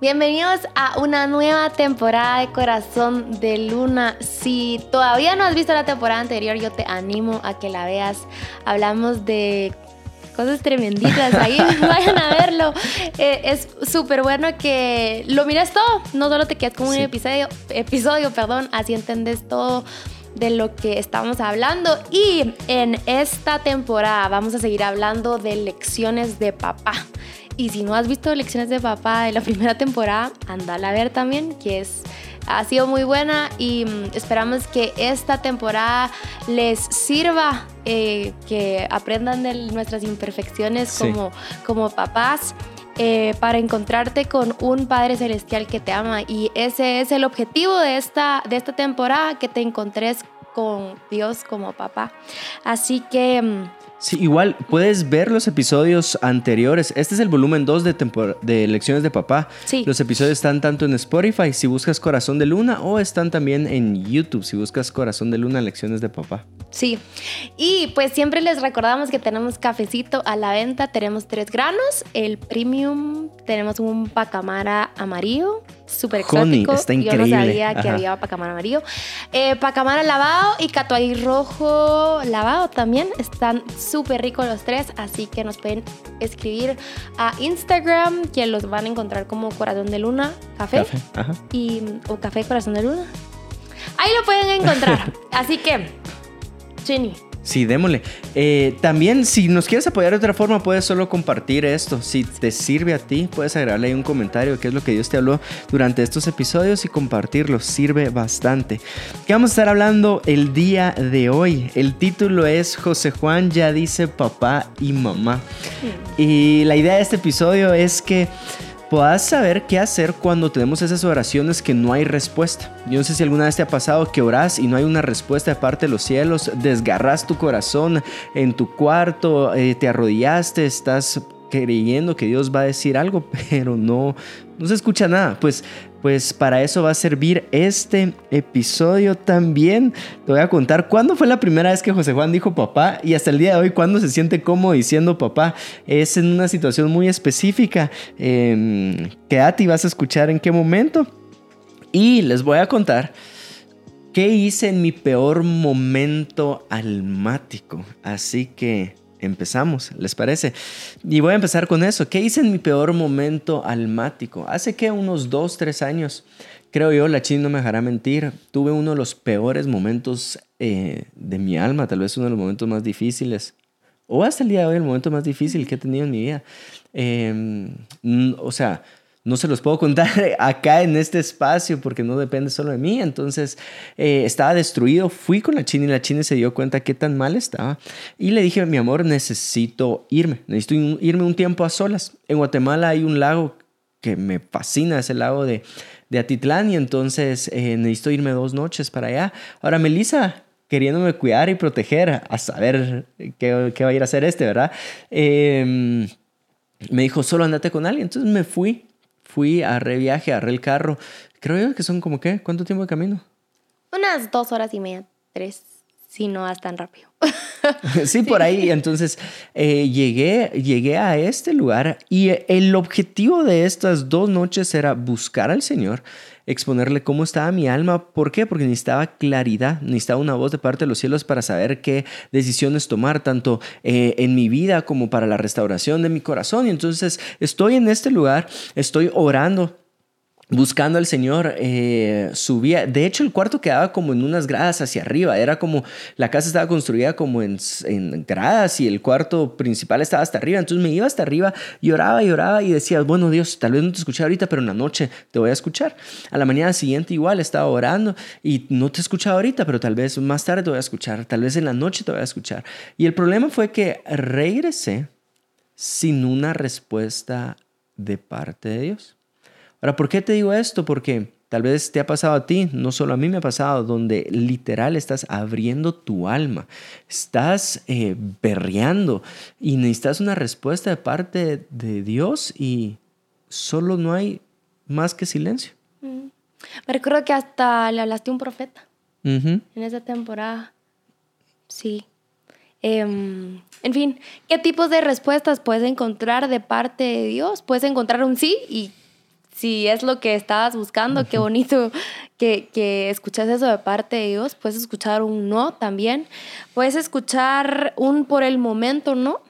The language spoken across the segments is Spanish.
Bienvenidos a una nueva temporada de Corazón de Luna. Si todavía no has visto la temporada anterior, yo te animo a que la veas. Hablamos de cosas tremenditas ahí, vayan a verlo. Eh, es súper bueno que lo mires todo, no solo te quedas con un episodio, episodio, perdón, así entendés todo de lo que estamos hablando. Y en esta temporada vamos a seguir hablando de lecciones de papá. Y si no has visto Lecciones de Papá de la primera temporada, andala a ver también, que es, ha sido muy buena y mm, esperamos que esta temporada les sirva, eh, que aprendan de nuestras imperfecciones como, como papás. Eh, para encontrarte con un Padre Celestial que te ama. Y ese es el objetivo de esta, de esta temporada, que te encontres con Dios como papá. Así que mm, Sí, igual puedes ver los episodios anteriores. Este es el volumen 2 de, de Lecciones de Papá. Sí. Los episodios están tanto en Spotify si buscas Corazón de Luna o están también en YouTube si buscas Corazón de Luna Lecciones de Papá. Sí. Y pues siempre les recordamos que tenemos cafecito a la venta. Tenemos tres granos. El premium, tenemos un pacamara amarillo súper exótico. Está increíble. Yo no sabía que había pacamara amarillo. Eh, pacamara lavado y catuay rojo lavado también. Están súper ricos los tres, así que nos pueden escribir a Instagram, que los van a encontrar como Corazón de Luna Café. Y, o Café Corazón de Luna. Ahí lo pueden encontrar. así que, Chini. Sí, démosle. Eh, también, si nos quieres apoyar de otra forma, puedes solo compartir esto. Si te sirve a ti, puedes agregarle ahí un comentario, qué es lo que Dios te habló durante estos episodios y compartirlo. Sirve bastante. ¿Qué vamos a estar hablando el día de hoy? El título es José Juan ya dice papá y mamá. Y la idea de este episodio es que puedas saber qué hacer cuando tenemos esas oraciones que no hay respuesta. Yo no sé si alguna vez te ha pasado que oras y no hay una respuesta de parte de los cielos, desgarras tu corazón en tu cuarto, eh, te arrodillaste, estás creyendo que Dios va a decir algo, pero no, no se escucha nada. Pues pues para eso va a servir este episodio también. Te voy a contar cuándo fue la primera vez que José Juan dijo papá y hasta el día de hoy cuándo se siente cómodo diciendo papá. Es en una situación muy específica. Eh, quédate y vas a escuchar en qué momento. Y les voy a contar qué hice en mi peor momento almático. Así que empezamos, ¿les parece? Y voy a empezar con eso. ¿Qué hice en mi peor momento almático? Hace que unos dos, tres años, creo yo, la china no me dejará mentir, tuve uno de los peores momentos eh, de mi alma, tal vez uno de los momentos más difíciles, o hasta el día de hoy el momento más difícil que he tenido en mi vida. Em, o sea, no se los puedo contar acá en este espacio porque no depende solo de mí. Entonces eh, estaba destruido. Fui con la china y la china se dio cuenta qué tan mal estaba. Y le dije, mi amor, necesito irme. Necesito irme un tiempo a solas. En Guatemala hay un lago que me fascina, es el lago de, de Atitlán. Y entonces eh, necesito irme dos noches para allá. Ahora, Melissa, queriéndome cuidar y proteger, a saber qué, qué va a ir a hacer este, ¿verdad? Em, me dijo, solo andate con alguien. Entonces me fui fui, a viaje, agarré el carro. Creo yo que son como qué, ¿cuánto tiempo de camino? Unas dos horas y media, tres, si no vas tan rápido. sí, por ahí. Entonces eh, llegué, llegué a este lugar y el objetivo de estas dos noches era buscar al Señor, exponerle cómo estaba mi alma. ¿Por qué? Porque necesitaba claridad, necesitaba una voz de parte de los cielos para saber qué decisiones tomar, tanto eh, en mi vida como para la restauración de mi corazón. Y entonces estoy en este lugar, estoy orando buscando al Señor, eh, subía. De hecho, el cuarto quedaba como en unas gradas hacia arriba. Era como la casa estaba construida como en, gradas y el cuarto principal estaba hasta arriba. Entonces me iba hasta arriba, y oraba y decía, bueno, Dios, tal vez no te escuché ahorita, pero en la noche te voy a escuchar. A la mañana siguiente igual estaba orando y no te he escuchado ahorita, pero tal vez más tarde te voy a escuchar. Tal vez en la noche te voy a escuchar. Y el problema fue que regresé sin una respuesta de parte de Dios. Ahora, ¿por qué te digo esto? Porque tal vez te ha pasado a ti, no solo a mí me ha pasado, donde literal estás abriendo tu alma, estás eh, berreando y necesitas una respuesta de parte de Dios y solo no hay más que silencio. Mm. Me recuerdo que hasta le hablaste a un profeta en esa temporada. Sí. Em, en fin, ¿qué tipos de respuestas puedes encontrar de parte de Dios? Puedes encontrar un sí y si es lo que estabas buscando, qué bonito que, que escuchas eso de parte de Dios. Puedes escuchar un no también. Puedes escuchar un por el momento no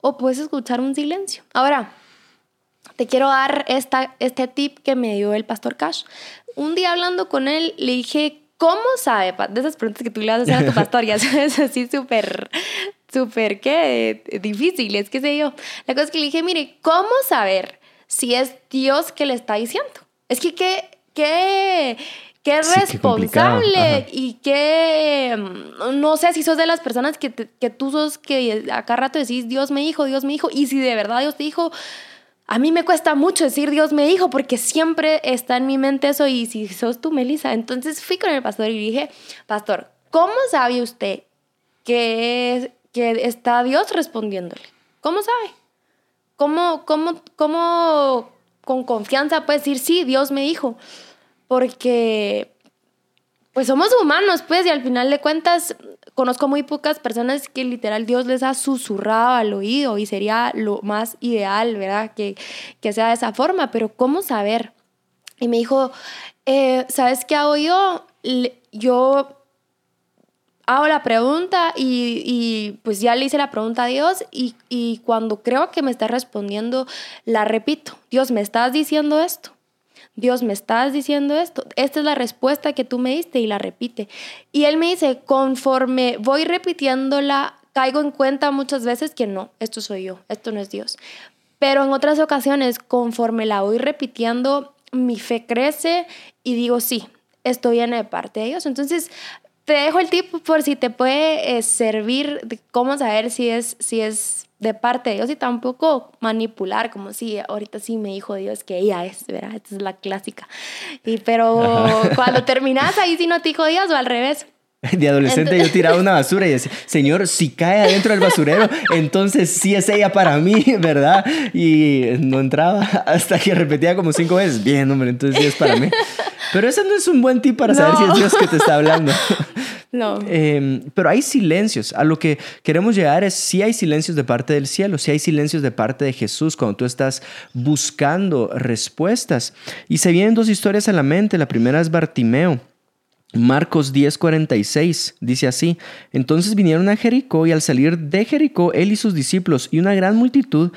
o puedes escuchar un silencio. Ahora, te quiero dar esta, este tip que me dio el pastor Cash. Un día hablando con él, le dije, ¿cómo sabe? De esas preguntas que tú le vas a hacer a tu pastor, ya sabes, así súper, súper, ¿qué? Difíciles, qué sé yo. La cosa es que le dije, mire, ¿cómo saber si es Dios que le está diciendo? Es que qué, qué, qué responsable y qué, mm, no sé si sos de las personas que, que tú sos que acá rato decís, Dios me dijo, Dios me dijo, y si de verdad Dios te dijo, a mí me cuesta mucho decir Dios me dijo porque siempre está en mi mente eso y si sos tú, Melissa. Entonces fui con el pastor y dije, pastor, ¿cómo sabe usted que, que está Dios respondiéndole? ¿Cómo sabe? ¿Cómo, cómo, cómo con confianza puede decir, sí, Dios me dijo? Porque pues somos humanos, pues, y al final de cuentas conozco muy pocas personas que literal Dios les ha susurrado al oído y sería lo más ideal, ¿verdad? Que, que sea de esa forma, pero ¿cómo saber? Y me dijo, eh, ¿sabes qué hago yo? Yo hago la pregunta y, y, pues ya le hice la pregunta a Dios y, y cuando creo que me está respondiendo, la repito, Dios, ¿me estás diciendo esto? Dios, me estás diciendo esto. Esta es la respuesta que tú me diste y la repite. Y él me dice, conforme voy repitiéndola, caigo en cuenta muchas veces que no, esto soy yo, esto no es Dios. Pero en otras ocasiones, conforme la voy repitiendo, mi fe crece y digo, sí, esto viene de parte de Dios. Entonces, te dejo el tip por si te puede eh, servir de cómo saber si es, si es de parte de Dios y tampoco manipular, como si ahorita sí me dijo Dios que ella es, ¿verdad? Esta es la clásica. Y, pero cuando terminas ahí sí no te dijo Dios o al revés. De adolescente yo tiraba una basura y decía, Señor, si cae adentro del basurero, entonces sí es ella para mí, ¿verdad? Y no entraba hasta que repetía como cinco veces, bien, hombre, entonces sí es para mí. Pero ese no es un buen tip para saber si es Dios que te está hablando. No. Em, pero hay silencios. A lo que queremos llegar es si hay silencios de parte del cielo, si hay silencios de parte de Jesús cuando tú estás buscando respuestas. Y se vienen dos historias a la mente. La primera es Bartimeo. Marcos 10:46 dice así, entonces vinieron a Jericó y al salir de Jericó él y sus discípulos y una gran multitud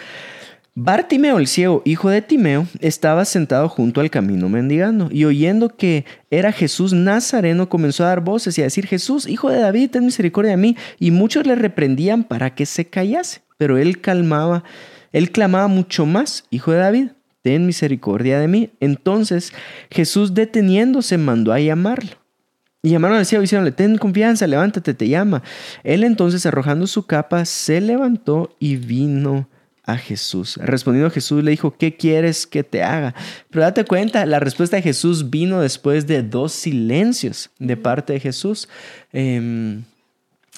Bartimeo el ciego, hijo de Timeo, estaba sentado junto al camino mendigando, y oyendo que era Jesús Nazareno, comenzó a dar voces y a decir, Jesús, hijo de David, ten misericordia de mí. Y muchos le reprendían para que se callase, pero él calmaba, él clamaba mucho más, hijo de David, ten misericordia de mí. Entonces Jesús deteniéndose mandó a llamarlo. Y llamaron al ciego diciéndole, ten confianza, levántate, te llama. Él entonces, arrojando su capa, se levantó y vino a Jesús. Respondiendo Jesús le dijo, ¿qué quieres que te haga? Pero date cuenta, la respuesta de Jesús vino después de dos silencios de parte de Jesús. Em,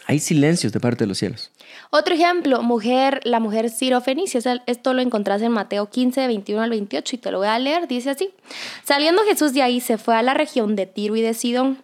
hay silencios de parte de los cielos. Otro ejemplo, mujer, la mujer Ciro Fenicia. Esto lo encontrás en Mateo 15, 21 al 28 y te lo voy a leer. Dice así: Saliendo Jesús de ahí, se fue a la región de Tiro y de Sidón.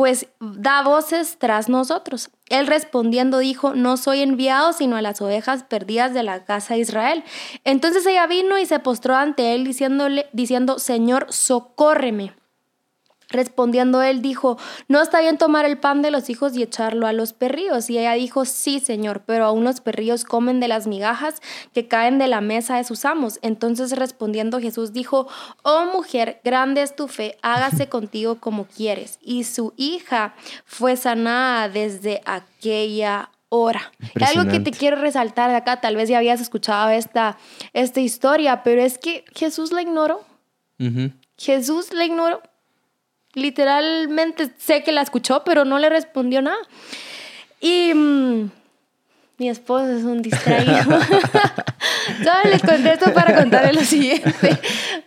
pues da voces tras nosotros. Él respondiendo dijo, no soy enviado sino a las ovejas perdidas de la casa de Israel. Entonces ella vino y se postró ante él diciéndole, diciendo, Señor, socórreme. Respondiendo él dijo, no está bien tomar el pan de los hijos y echarlo a los perrillos. Y ella dijo, sí, señor, pero aún los perrillos comen de las migajas que caen de la mesa de sus amos. Entonces respondiendo Jesús dijo, oh mujer, grande es tu fe, hágase contigo como quieres. Y su hija fue sanada desde aquella hora. Algo que te quiero resaltar de acá, tal vez ya habías escuchado esta, esta historia, pero es que Jesús la ignoró. Jesús la ignoró. Literalmente sé que la escuchó, pero no le respondió nada. Y mm, mi esposo es un distraído. Yo les contesto para contarle lo siguiente.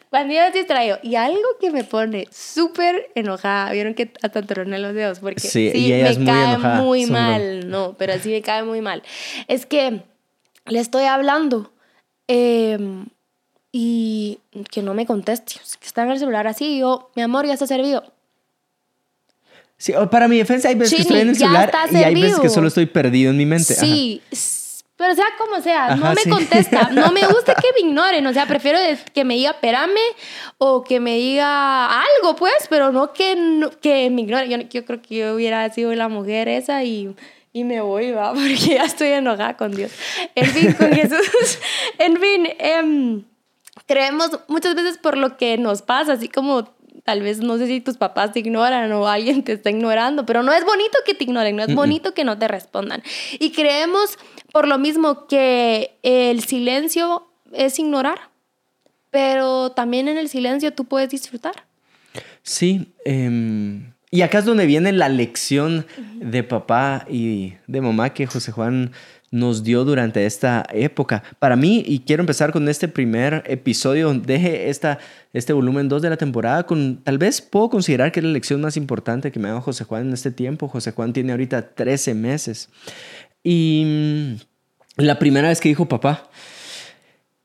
Cuando yo es distraído, y algo que me pone súper enojada, vieron que hasta troné los dedos, porque sí, me cae muy mal, no, pero sí me cae muy mal. Es que le estoy hablando em, y que no me conteste, que está en el celular así, y yo, mi amor, ya está servido. Sí, para mi defensa hay veces que Chini, estoy en el celular y hay veces que solo estoy perdido en mi mente. Ajá. Sí, s- pero sea como sea, no Ajá, me sí. contesta. No me gusta que me ignoren. O sea, prefiero que me diga espérame o que me diga algo, pues, pero no que, no- que me ignore. Yo, yo creo que yo hubiera sido la mujer esa y, y me voy, va, porque ya estoy enojada con Dios. En fin, con Jesús. En fin, em, creemos muchas veces por lo que nos pasa, así como tal vez no sé si tus papás te ignoran o alguien te está ignorando, pero no es bonito que te ignoren, no es bonito que no te respondan. Y creemos por lo mismo que el silencio es ignorar, pero también en el silencio tú puedes disfrutar. Sí, em, y acá es donde viene la lección de papá y de mamá que José Juan nos dio durante esta época. Para mí, y quiero empezar con este primer episodio de esta, este volumen 2 de la temporada, con tal vez puedo considerar que es la lección más importante que me ha dado José Juan en este tiempo. José Juan tiene ahorita 13 meses. Y mm, la primera vez que dijo papá,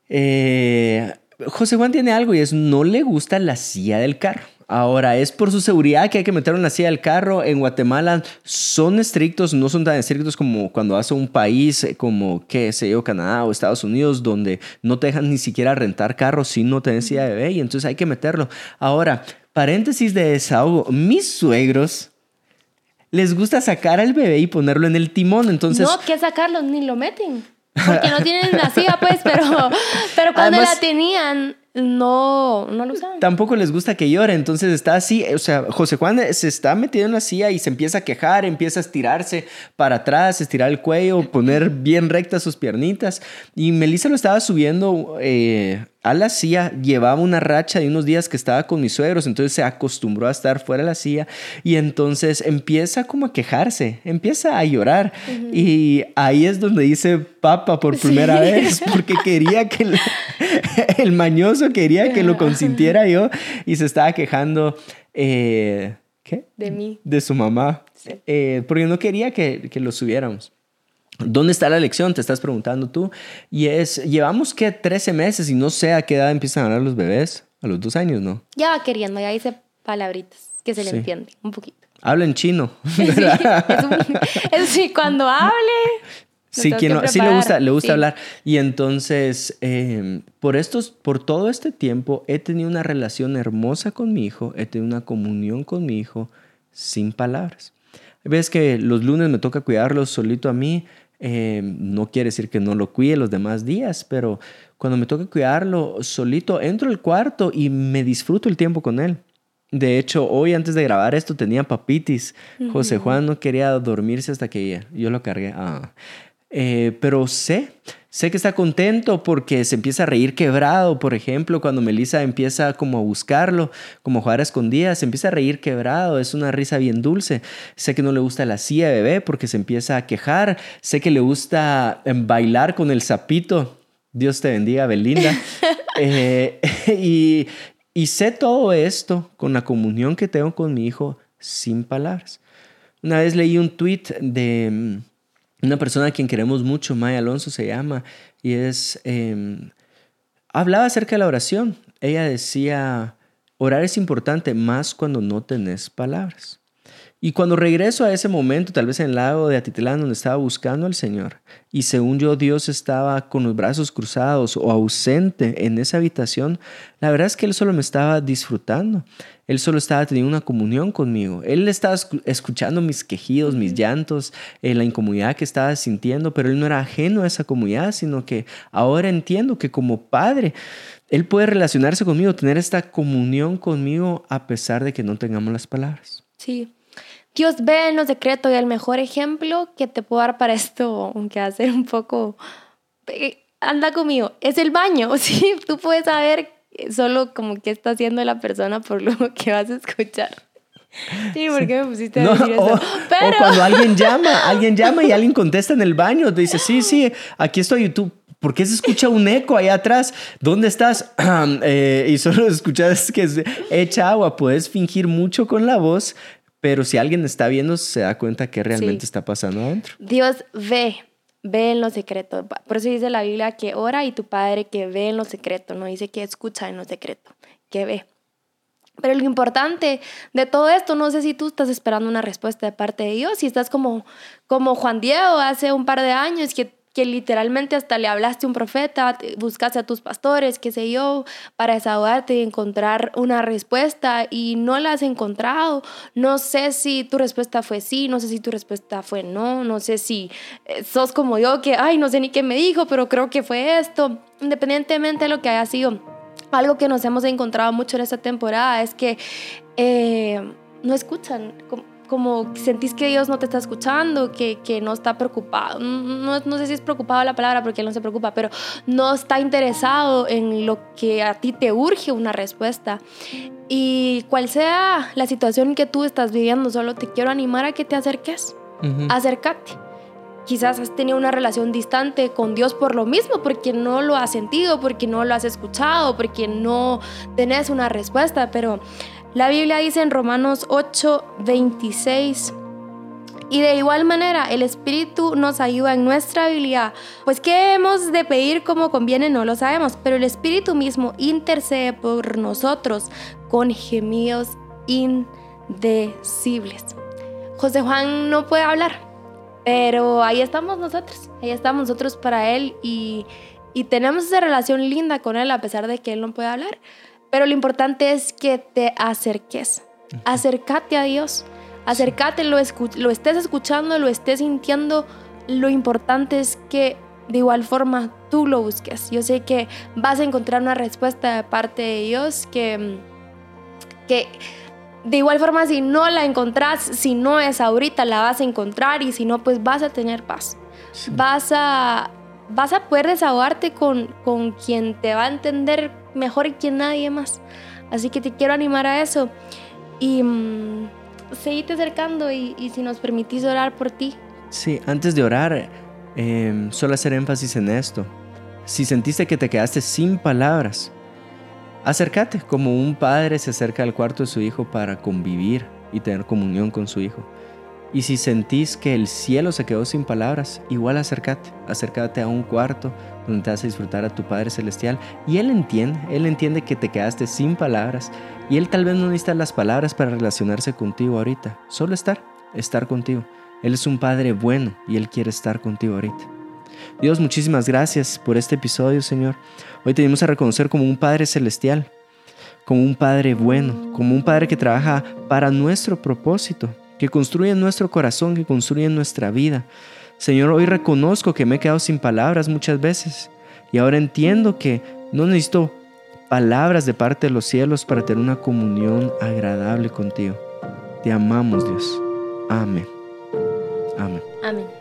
eh, José Juan tiene algo y es no le gusta la silla del carro. Ahora, es por su seguridad que hay que meterlo en la silla del carro. En Guatemala son estrictos, no son tan estrictos como cuando vas a un país como, qué sé yo, Canadá o Estados Unidos, donde no te dejan ni siquiera rentar carros si no tenés silla de bebé y entonces hay que meterlo. Ahora, paréntesis de desahogo, mis suegros les gusta sacar al bebé y ponerlo en el timón, entonces... no, que sacarlos ni lo meten. Porque no tienen la silla, pues, pero, pero cuando Además- la tenían, no, no lo usaban. tampoco les gusta que llore, entonces está así, o sea, José Juan se está metido en la silla y se empieza a quejar, empieza a estirarse para atrás, estirar el cuello, poner bien rectas sus piernitas y Melissa lo estaba subiendo eh, a la silla, llevaba una racha de unos días que estaba con mis suegros, entonces se acostumbró a estar fuera de la silla y entonces empieza como a quejarse, empieza a llorar y ahí es donde dice papa por primera vez porque quería que el, el mañoso quería que lo consintiera yo y se estaba quejando eh, ¿qué? De mí. de su mamá Sí. eh, porque no quería que, que lo subiéramos. ¿Dónde está la lección? Te estás preguntando tú. Y es, llevamos que 13 meses y no sé a qué edad empiezan a hablar los bebés. A los dos años, ¿no? Ya va queriendo, ya dice palabritas que se le Sí. entiende un poquito. Habla en chino. Sí, es un- es sí, cuando hable. Sí, quien no- sí le gusta, le gusta Sí. hablar. Y entonces, eh, por estos, por todo este tiempo, he tenido una relación hermosa con mi hijo, he tenido una comunión con mi hijo sin palabras. Veces que los lunes me toca cuidarlo solito a mí. Eh, no quiere decir que no lo cuide los demás días, pero cuando me toca cuidarlo solito, entro al cuarto y me disfruto el tiempo con él. De hecho, hoy antes de grabar esto tenía papitis. José Juan no quería dormirse hasta que yo lo cargué. Ah. Eh, pero sé, sé que está contento porque se empieza a reír quebrado, por ejemplo, cuando Melissa empieza como a buscarlo, como a jugar a escondidas, se empieza a reír quebrado, es una risa bien dulce. Sé que no le gusta la silla de bebé porque se empieza a quejar, sé que le gusta em, bailar con el sapito. Dios te bendiga, Belinda. Eh, y, y sé todo esto con la comunión que tengo con mi hijo sin palabras. Una vez leí un tweet de mm, una persona a quien queremos mucho, Maya Alonso se llama, y es, em, hablaba acerca de la oración. Ella decía, orar es importante más cuando no tenés palabras. Y cuando regreso a ese momento, tal vez en el lago de Atitlán, donde estaba buscando al Señor, y según yo Dios estaba con los brazos cruzados o ausente en esa habitación, la verdad es que Él solo me estaba disfrutando. Él solo estaba teniendo una comunión conmigo. Él estaba escu- escuchando mis quejidos, mis llantos, eh, la incomodidad que estaba sintiendo, pero Él no era ajeno a esa comunidad, sino que ahora entiendo que como Padre, Él puede relacionarse conmigo, tener esta comunión conmigo a pesar de que no tengamos las palabras. Sí. Dios ve en lo secreto y el mejor ejemplo que te puedo dar para esto, aunque va a ser un poco... eh, Anda conmigo, es el baño, ¿sí? Tú puedes saber solo como qué está haciendo la persona por lo que vas a escuchar. Sí, ¿por qué me pusiste a No, decir eso? o, o Pero... cuando alguien llama, alguien llama y alguien contesta en el baño, te dice, sí, sí, aquí estoy. Tú, ¿por qué se escucha un eco allá atrás? ¿Dónde estás? Eh, y solo escuchas que se echa agua. Puedes fingir mucho con la voz, pero si alguien está viendo, se da cuenta que realmente Sí. está pasando adentro. Dios ve ve en lo secreto. Por eso dice la Biblia que ora y tu Padre que ve en lo secreto, no dice que escucha en lo secreto, que ve. Pero lo importante de todo esto, no sé si tú estás esperando una respuesta de parte de Dios, si estás como, como Juan Diego hace un par de años, que, que literalmente hasta le hablaste a un profeta, buscaste a tus pastores, qué sé yo, para desahogarte y encontrar una respuesta y no la has encontrado. No sé si tu respuesta fue sí, no sé si tu respuesta fue no, no sé si eh, sos como yo que, ay, no sé ni qué me dijo, pero creo que fue esto. Independientemente de lo que haya sido algo que nos hemos encontrado mucho en esta temporada es que eh, no escuchan, como, sentís que Dios no te está escuchando, que, que no está preocupado. No, no, sé si es preocupado la palabra porque Él no se preocupa, pero no está interesado en lo que a ti te urge una respuesta. Y cual sea la situación que tú estás viviendo, solo te quiero animar a que te acerques. Acércate quizás has tenido una relación distante con Dios por lo mismo, porque no lo has sentido, porque no lo has escuchado, porque no tenés una respuesta, pero la Biblia dice en Romanos 8, 26, y de igual manera, el Espíritu nos ayuda en nuestra habilidad. Pues qué hemos de pedir como conviene, no lo sabemos, pero el Espíritu mismo intercede por nosotros con gemidos indecibles. José Juan no puede hablar, pero ahí estamos nosotros, ahí estamos nosotros para Él y, y tenemos esa relación linda con Él a pesar de que Él no puede hablar. Pero lo importante es que te acerques, acércate a Dios, acércate, lo, lo estés escuchando, lo estés sintiendo. Lo importante es que de igual forma tú lo busques. Yo sé que vas a encontrar una respuesta de parte de Dios que, que de igual forma, si no la encontrás, si no es ahorita, la vas a encontrar y si no, pues vas a tener paz. Vas, a, vas a poder desahogarte con, con quien te va a entender mejor que nadie más. Así que te quiero animar a eso. Y mmm, seguite acercando y, si nos permitís orar por ti. Sí, antes de orar, eh, solo hacer énfasis en esto. Si sentiste que te quedaste sin palabras, Acércate como un padre se acerca al cuarto de su hijo para convivir y tener comunión con su hijo. Y si sentís que el cielo se quedó sin palabras, igual acércate, acércate a un cuarto donde te vas a disfrutar a tu Padre Celestial. Y Él entiende, Él entiende que te quedaste sin palabras. Y Él tal vez no necesita las palabras para relacionarse contigo ahorita, solo estar, estar contigo. Él es un Padre bueno y Él quiere estar contigo ahorita. Dios, muchísimas gracias por este episodio, Señor. Hoy tenemos a reconocer como un Padre celestial, como un Padre bueno, como un Padre que trabaja para nuestro propósito, que construye en nuestro corazón, que construye en nuestra vida. Señor, hoy reconozco que me he quedado sin palabras muchas veces y ahora entiendo que no necesito palabras de parte de los cielos para tener una comunión agradable contigo. Te amamos, Dios. Amén. Amén. Amén.